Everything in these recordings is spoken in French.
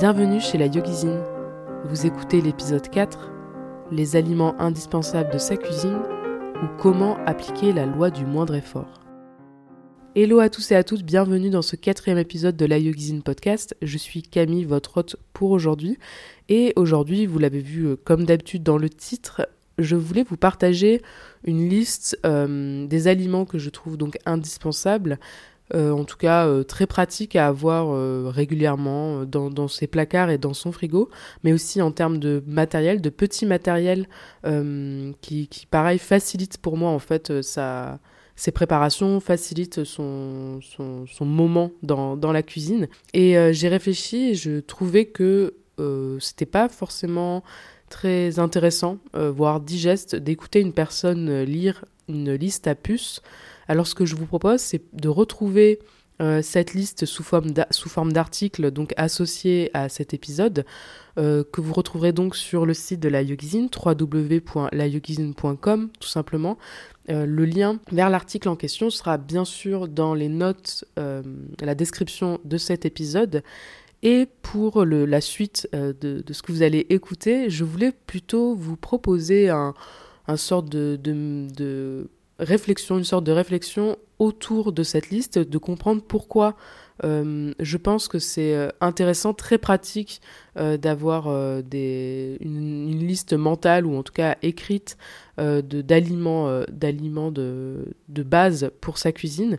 Bienvenue chez la Yogizine. Vous écoutez l'épisode 4, Les aliments indispensables de sa cuisine ou comment appliquer la loi du moindre effort. Hello à tous et à toutes, bienvenue dans ce quatrième épisode de la Yogizine podcast. Je suis Camille, votre hôte pour aujourd'hui. Et aujourd'hui, vous l'avez vu euh, comme d'habitude dans le titre, je voulais vous partager une liste euh, des aliments que je trouve donc indispensables en tout cas euh, très pratique à avoir euh, régulièrement dans, ses placards et dans son frigo, mais aussi en termes de matériel, de petits matériels qui, pareil, facilite pour moi en fait sa, ses préparations, facilite son, son, moment dans, dans, la cuisine. Et j'ai réfléchi et je trouvais que c'était pas forcément très intéressant, voire digeste, d'écouter une personne lire une liste à puces alors ce que je vous propose, c'est de retrouver euh, cette liste sous forme d'articles donc associés à cet épisode euh, que vous retrouverez donc sur le site de la Yogizine www.layogizine.com tout simplement. Euh, le lien vers l'article en question sera bien sûr dans les notes, la description de cet épisode. Et pour la suite de, ce que vous allez écouter, je voulais plutôt vous proposer un, sort de réflexion, une sorte de réflexion autour de cette liste, de comprendre pourquoi euh, je pense que c'est euh, intéressant, très pratique euh, d'avoir des, une, liste mentale ou en tout cas écrite d'aliments d'aliments de, de, base pour sa cuisine.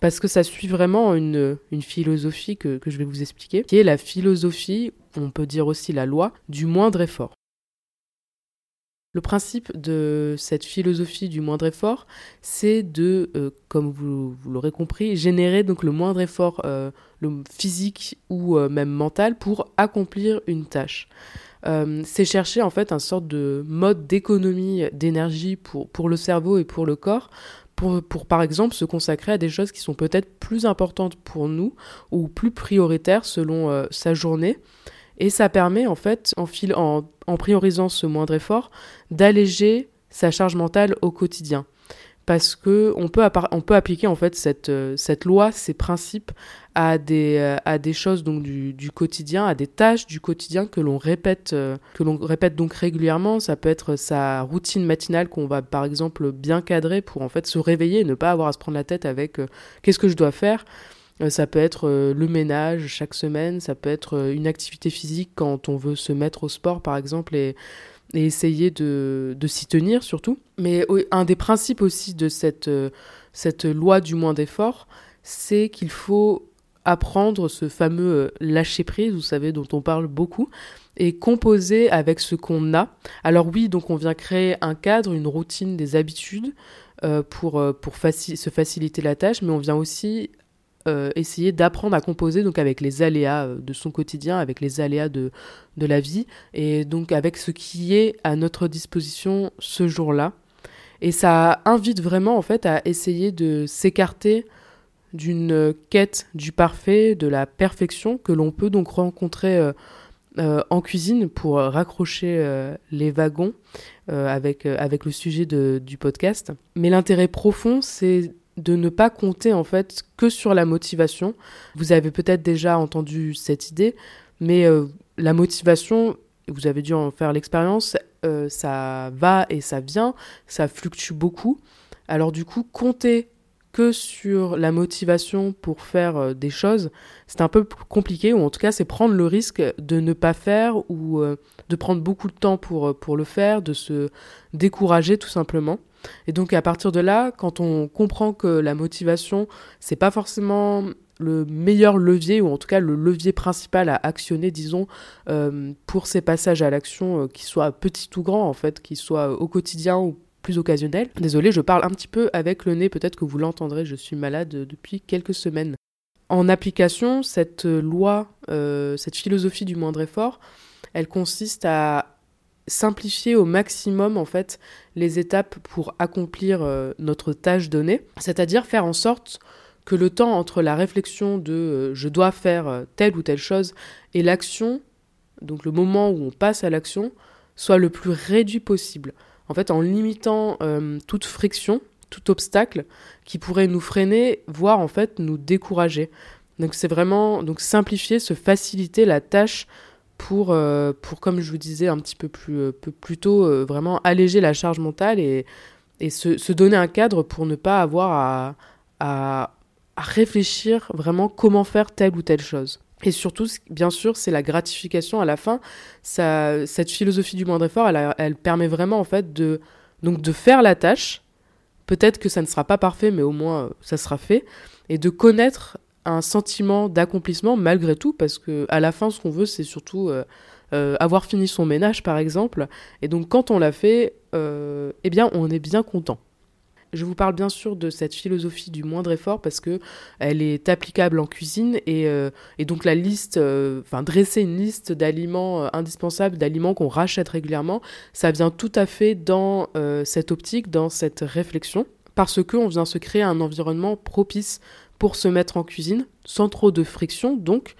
Parce que ça suit vraiment une, une philosophie que, que je vais vous expliquer, qui est la philosophie, on peut dire aussi la loi, du moindre effort. Le principe de cette philosophie du moindre effort, c'est de, euh, comme vous, l'aurez compris, générer donc le moindre effort euh, physique ou euh, même mental pour accomplir une tâche. c'est chercher en fait un sorte de mode d'économie d'énergie pour, pour le cerveau et pour le corps, pour, par exemple se consacrer à des choses qui sont peut-être plus importantes pour nous ou plus prioritaires selon sa journée. Et ça permet en fait, en, priorisant ce moindre effort, d'alléger sa charge mentale au quotidien. Parce que on peut, appliquer en fait cette, euh, cette loi, ces principes à des, euh, choses du, quotidien, à des tâches du quotidien que l'on répète, euh, que l'on répète donc régulièrement. Ça peut être sa routine matinale qu'on va par exemple bien cadrer pour en fait se réveiller et ne pas avoir à se prendre la tête avec qu'est-ce que je dois faire. Euh, ça peut être euh, le ménage chaque semaine, ça peut être euh, une activité physique quand on veut se mettre au sport par exemple et, essayer de, de s'y tenir surtout. Mais un des principes aussi de cette, cette loi du moins d'effort, c'est qu'il faut apprendre ce fameux lâcher prise, vous savez, dont on parle beaucoup, et composer avec ce qu'on a. Alors oui, donc on vient créer un cadre, une routine, des habitudes pour, pour se faciliter la tâche, mais on vient aussi euh, essayer d'apprendre à composer donc avec les aléas euh, de son quotidien, avec les aléas de, de la vie, et donc avec ce qui est à notre disposition ce jour-là. Et ça invite vraiment en fait à essayer de s'écarter d'une quête du parfait, de la perfection que l'on peut donc rencontrer euh, en cuisine pour raccrocher les wagons avec, avec le sujet de, du podcast. Mais l'intérêt profond, c'est de ne pas compter en fait que sur la motivation. Vous avez peut-être déjà entendu cette idée, mais euh, la motivation, vous avez dû en faire l'expérience, euh, ça va et ça vient, ça fluctue beaucoup. Alors du coup, compter que sur la motivation pour faire euh, des choses, c'est un peu compliqué, ou en tout cas c'est prendre le risque de ne pas faire ou de prendre beaucoup de temps pour, pour le faire, de se décourager tout simplement. Et donc à partir de là, quand on comprend que la motivation, c'est pas forcément le meilleur levier, ou en tout cas le levier principal à actionner, disons, euh, pour ces passages à l'action, euh, qu'ils soient petits ou grands, en fait, qu'ils soient au quotidien ou plus occasionnels. Désolé, je parle un petit peu avec le nez, peut-être que vous l'entendrez, je suis malade depuis quelques semaines. En application, cette loi, euh, cette philosophie du moindre effort, elle consiste à simplifier au maximum en fait les étapes pour accomplir euh, notre tâche donnée, c'est-à-dire faire en sorte que le temps entre la réflexion de euh, je dois faire euh, telle ou telle chose et l'action, donc le moment où on passe à l'action, soit le plus réduit possible. En fait, en limitant toute friction, tout obstacle qui pourrait nous freiner, voire en fait nous décourager. Donc c'est vraiment donc simplifier, se faciliter la tâche pour, euh, pour comme je vous disais un petit peu plus, euh, plus tôt, euh, vraiment alléger la charge mentale et, et se, donner un cadre pour ne pas avoir à, à, réfléchir vraiment comment faire telle ou telle chose. Et surtout, bien sûr, c'est la gratification à la fin. Ça, cette philosophie du moindre effort, elle, elle permet vraiment en fait de, donc de faire la tâche. Peut-être que ça ne sera pas parfait, mais au moins ça sera fait. Et de connaître un sentiment d'accomplissement malgré tout, parce que à la fin, ce qu'on veut, c'est surtout euh, euh, avoir fini son ménage, par exemple. Et donc, quand on l'a fait, euh, eh bien, on est bien content. Je vous parle bien sûr de cette philosophie du moindre effort parce que elle est applicable en cuisine et, et donc la liste, enfin dresser une liste d'aliments indispensables, d'aliments qu'on rachète régulièrement, ça vient tout à fait dans cette optique, dans cette réflexion parce qu'on vient se créer un environnement propice pour se mettre en cuisine, sans trop de friction donc,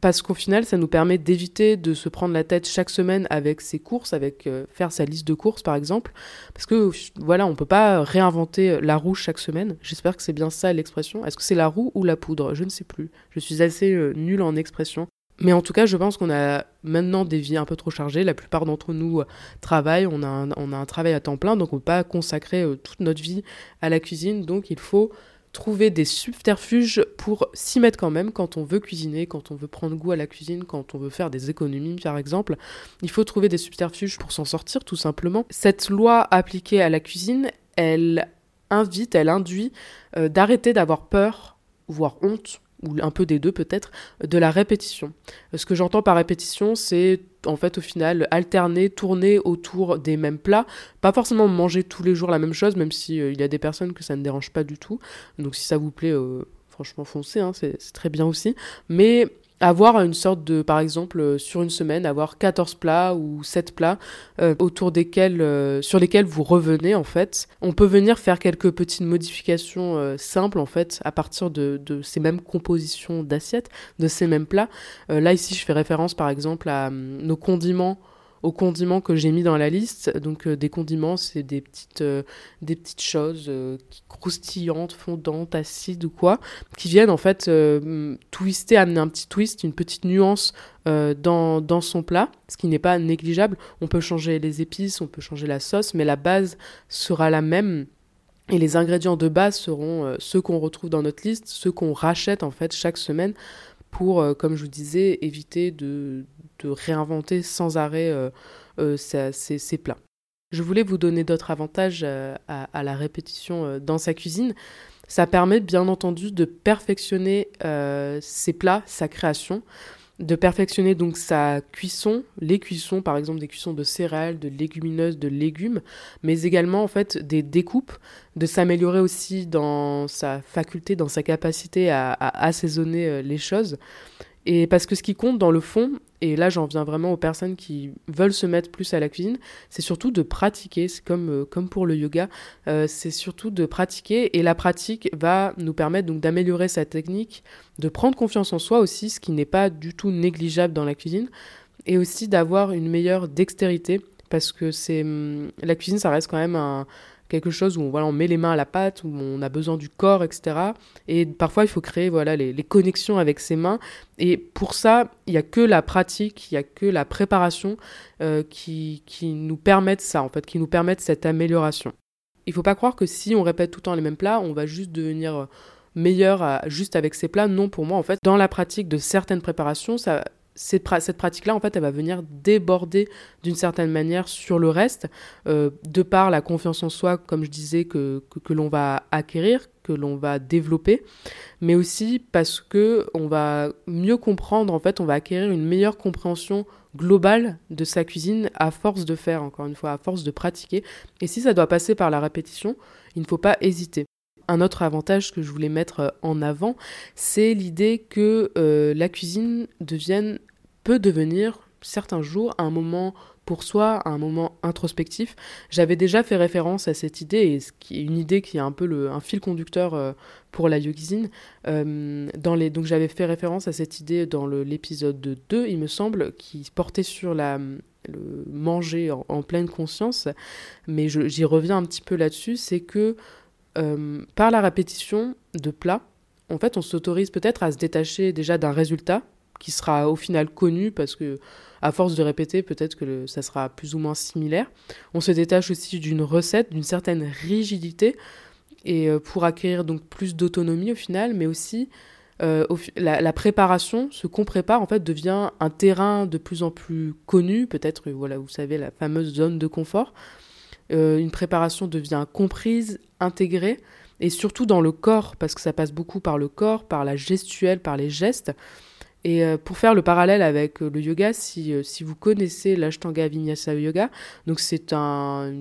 parce qu'au final, ça nous permet d'éviter de se prendre la tête chaque semaine avec ses courses, avec euh, faire sa liste de courses par exemple, parce que voilà, on peut pas réinventer la roue chaque semaine. J'espère que c'est bien ça l'expression. Est-ce que c'est la roue ou la poudre? Je ne sais plus. Je suis assez euh, nulle en expression. Mais en tout cas, je pense qu'on a maintenant des vies un peu trop chargées. La plupart d'entre nous euh, travaillent, on a, un, on a un travail à temps plein, donc on ne peut pas consacrer toute notre vie à la cuisine. Donc il faut trouver des subterfuges pour s'y mettre quand même quand on veut cuisiner, quand on veut prendre goût à la cuisine, quand on veut faire des économies par exemple. Il faut trouver des subterfuges pour s'en sortir tout simplement. Cette loi appliquée à la cuisine, elle invite, elle induit euh, d'arrêter d'avoir peur, voire honte ou un peu des deux peut-être, de la répétition. Ce que j'entends par répétition, c'est en fait au final alterner, tourner autour des mêmes plats, pas forcément manger tous les jours la même chose, même si euh, il y a des personnes que ça ne dérange pas du tout. Donc si ça vous plaît, euh, franchement foncez, hein, c'est très bien aussi. Mais avoir une sorte de, par exemple, euh, sur une semaine, avoir 14 plats ou 7 plats euh, autour desquels, euh, sur lesquels vous revenez en fait. On peut venir faire quelques petites modifications simples en fait à partir de, de ces mêmes compositions d'assiettes, de ces mêmes plats. là ici, je fais référence par exemple à hum, nos condiments aux condiments que j'ai mis dans la liste. Donc euh, des condiments, c'est des petites, euh, des petites choses euh, croustillantes, fondantes, acides ou quoi, qui viennent en fait twister, amener un petit twist, une petite nuance dans, dans son plat, ce qui n'est pas négligeable. On peut changer les épices, on peut changer la sauce, mais la base sera la même. Et les ingrédients de base seront ceux qu'on retrouve dans notre liste, ceux qu'on rachète en fait chaque semaine pour, comme je vous disais, éviter de, de réinventer sans arrêt euh, euh, ces, plats. Je voulais vous donner d'autres avantages euh, à, la répétition dans sa cuisine. Ça permet bien entendu de perfectionner ses plats, sa création, de perfectionner donc sa cuisson, les cuissons par exemple des cuissons de céréales, de légumineuses, de légumes, mais également en fait des découpes, de s'améliorer aussi dans sa faculté, dans sa capacité à assaisonner les choses. Et parce que ce qui compte dans le fond, et là j'en viens vraiment aux personnes qui veulent se mettre plus à la cuisine, c'est surtout de pratiquer, c'est comme, euh, comme pour le yoga, euh, c'est surtout de pratiquer. Et la pratique va nous permettre donc d'améliorer sa technique, de prendre confiance en soi aussi, ce qui n'est pas du tout négligeable dans la cuisine, et aussi d'avoir une meilleure dextérité parce que c'est hum, la cuisine ça reste quand même un, quelque chose où on, voilà, on met les mains à la pâte, où on a besoin du corps, etc. Et parfois, il faut créer voilà, les, connexions avec ses mains. Et pour ça, il n'y a que la pratique, il n'y a que la préparation euh, qui, qui nous permettent ça, en fait, qui nous permettent cette amélioration. Il ne faut pas croire que si on répète tout le temps les mêmes plats, on va juste devenir euh, meilleur juste avec ces plats. Non, pour moi, en fait, dans la pratique de certaines préparations, ça, cette, pratique-là, en fait, elle va venir déborder d'une certaine manière sur le reste, euh, de par la confiance en soi, comme je disais, que, que, l'on va acquérir, que l'on va développer, mais aussi parce que on va mieux comprendre, en fait, on va acquérir une meilleure compréhension globale de sa cuisine à force de faire, encore une fois, à force de pratiquer. Et si ça doit passer par la répétition, il ne faut pas hésiter un autre avantage que je voulais mettre euh, en avant, c'est l'idée que euh, la cuisine peut devenir certains jours un moment pour soi, un moment introspectif. J'avais déjà fait référence à cette idée, et ce qui est une idée qui est un peu le, un fil conducteur euh, pour la yogizine. donc j'avais fait référence à cette idée dans l'épisode 2, il me semble, qui portait sur la, le manger en, en pleine conscience, mais j'y reviens un petit peu là-dessus, c'est que euh, par la répétition de plats, en fait, on s'autorise peut-être à se détacher déjà d'un résultat qui sera au final connu parce que à force de répéter, peut-être que ça sera plus ou moins similaire. On se détache aussi d'une recette, d'une certaine rigidité et euh, pour acquérir donc plus d'autonomie au final, mais aussi euh, la, préparation, ce qu'on prépare en fait devient un terrain de plus en plus connu, peut-être voilà vous savez la fameuse zone de confort. Euh, une préparation devient comprise, intégrée et surtout dans le corps parce que ça passe beaucoup par le corps, par la gestuelle, par les gestes. Et pour faire le parallèle avec le yoga, si, vous connaissez l'Ashtanga Vinyasa Yoga, donc c'est un,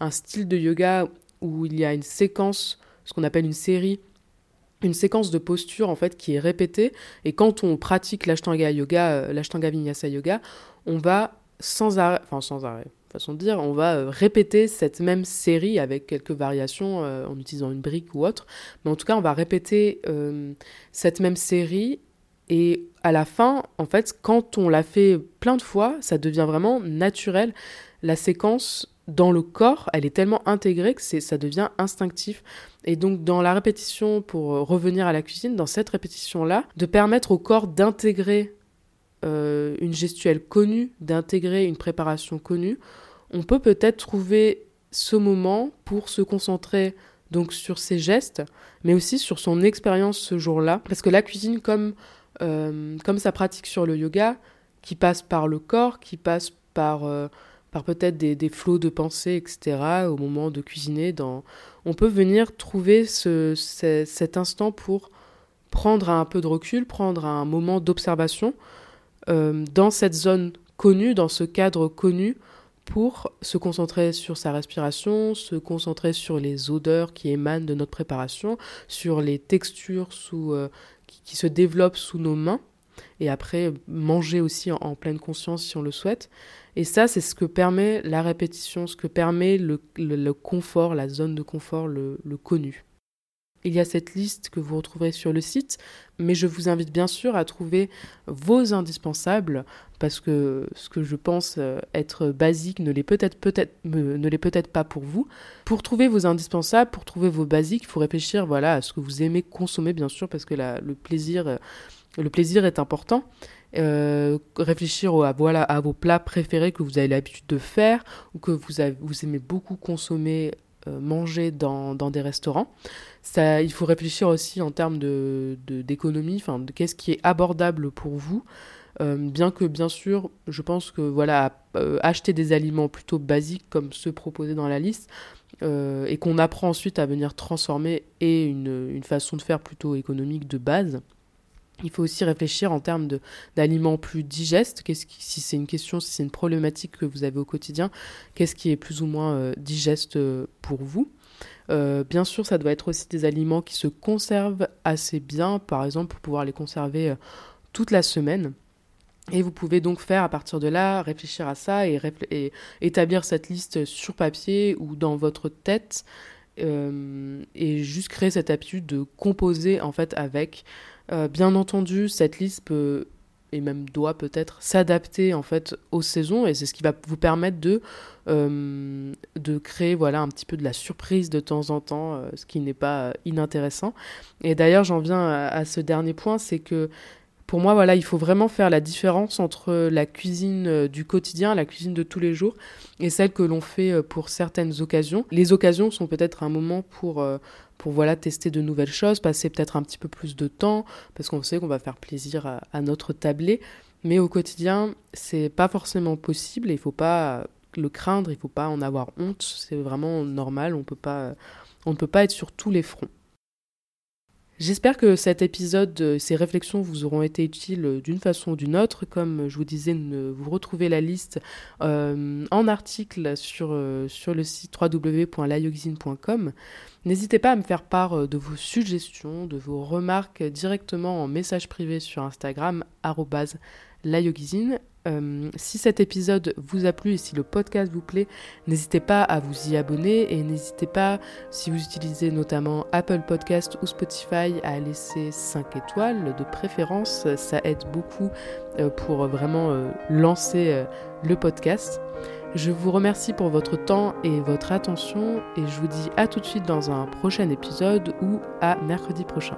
un, style de yoga où il y a une séquence, ce qu'on appelle une série, une séquence de postures en fait qui est répétée. Et quand on pratique l'Ashtanga Yoga, euh, l'Ashtanga Vinyasa Yoga, on va sans arrêt, enfin sans arrêt, façon de dire, on va euh, répéter cette même série avec quelques variations euh, en utilisant une brique ou autre. Mais en tout cas, on va répéter cette même série et à la fin, en fait, quand on l'a fait plein de fois, ça devient vraiment naturel. La séquence dans le corps, elle est tellement intégrée que ça devient instinctif. Et donc dans la répétition, pour euh, revenir à la cuisine, dans cette répétition-là, de permettre au corps d'intégrer euh, une gestuelle connue, d'intégrer une préparation connue, on peut peut-être trouver ce moment pour se concentrer donc sur ses gestes, mais aussi sur son expérience ce jour-là. Parce que la cuisine, comme, euh, comme sa pratique sur le yoga, qui passe par le corps, qui passe par par peut-être des, des, flots de pensée, etc., au moment de cuisiner. Dans... On peut venir trouver ce, cet instant pour prendre un peu de recul, prendre un moment d'observation euh, dans cette zone connue, dans ce cadre connu, pour se concentrer sur sa respiration, se concentrer sur les odeurs qui émanent de notre préparation, sur les textures euh, qui, se développent sous nos mains, et après manger aussi en pleine conscience si on le souhaite. Et ça, c'est ce que permet la répétition, ce que permet le, confort, la zone de confort, le, connu. Il y a cette liste que vous retrouverez sur le site, mais je vous invite bien sûr à trouver vos indispensables, parce que ce que je pense euh, être basique ne l'est peut-être pas pour vous. Pour trouver vos indispensables, pour trouver vos basiques, il faut réfléchir voilà à ce que vous aimez consommer bien sûr, parce que le plaisir le plaisir est important. Euh, réfléchir à, vos plats préférés que vous avez l'habitude de faire ou que vous, aimez beaucoup consommer, euh, manger dans, des restaurants. Il faut réfléchir aussi en termes d'économie, de, d'économie de qu'est-ce qui est abordable pour vous. Euh, bien que, bien sûr, je pense que voilà, acheter des aliments plutôt basiques comme ceux proposés dans la liste et qu'on apprend ensuite à venir transformer et une, une façon de faire plutôt économique de base. Il faut aussi réfléchir en termes d'aliments plus digestes. Qu'est-ce qui, si c'est une question, si c'est une problématique que vous avez au quotidien, qu'est-ce qui est plus ou moins euh, digeste euh, pour vous? Euh, Bien sûr, ça doit être aussi des aliments qui se conservent assez bien, par exemple pour pouvoir les conserver toute la semaine. Et vous pouvez donc faire à partir de là, réfléchir à ça et, établir cette liste sur papier ou dans votre tête et juste créer cette habitude de composer en fait avec euh, bien entendu, cette liste peut et même doit peut-être s'adapter en fait aux saisons. Et c'est ce qui va vous permettre de euh, créer voilà un petit peu de la surprise de temps en temps euh, ce qui n'est pas inintéressant. Et d'ailleurs j'en viens à, ce dernier point c'est que pour moi, voilà, il faut vraiment faire la différence entre la cuisine euh, du quotidien, la cuisine de tous les jours, et celle que l'on fait euh, pour certaines occasions. Les occasions sont peut-être un moment pour, euh, pour voilà, tester de nouvelles choses, passer peut-être un petit peu plus de temps, parce qu'on sait qu'on va faire plaisir à, notre tablé. Mais au quotidien, c'est pas forcément possible et il faut pas le craindre, il faut pas en avoir honte. C'est vraiment normal, on peut pas, on ne peut pas être sur tous les fronts. J'espère que cet épisode, euh, ces réflexions vous auront été utiles euh, d'une façon ou d'une autre. Comme je vous disais, vous retrouvez la liste euh, en article sur, le site www.layogzine.com. N'hésitez pas à me faire part de vos suggestions, de vos remarques directement en message privé sur Instagram, layogizine. Euh, si cet épisode vous a plu et si le podcast vous plaît, n'hésitez pas à vous y abonner et n'hésitez pas, si vous utilisez notamment Apple Podcast ou Spotify, à laisser 5 étoiles de préférence. Ça aide beaucoup euh, pour vraiment euh, lancer le podcast. Je vous remercie pour votre temps et votre attention et je vous dis à tout de suite dans un prochain épisode ou à mercredi prochain.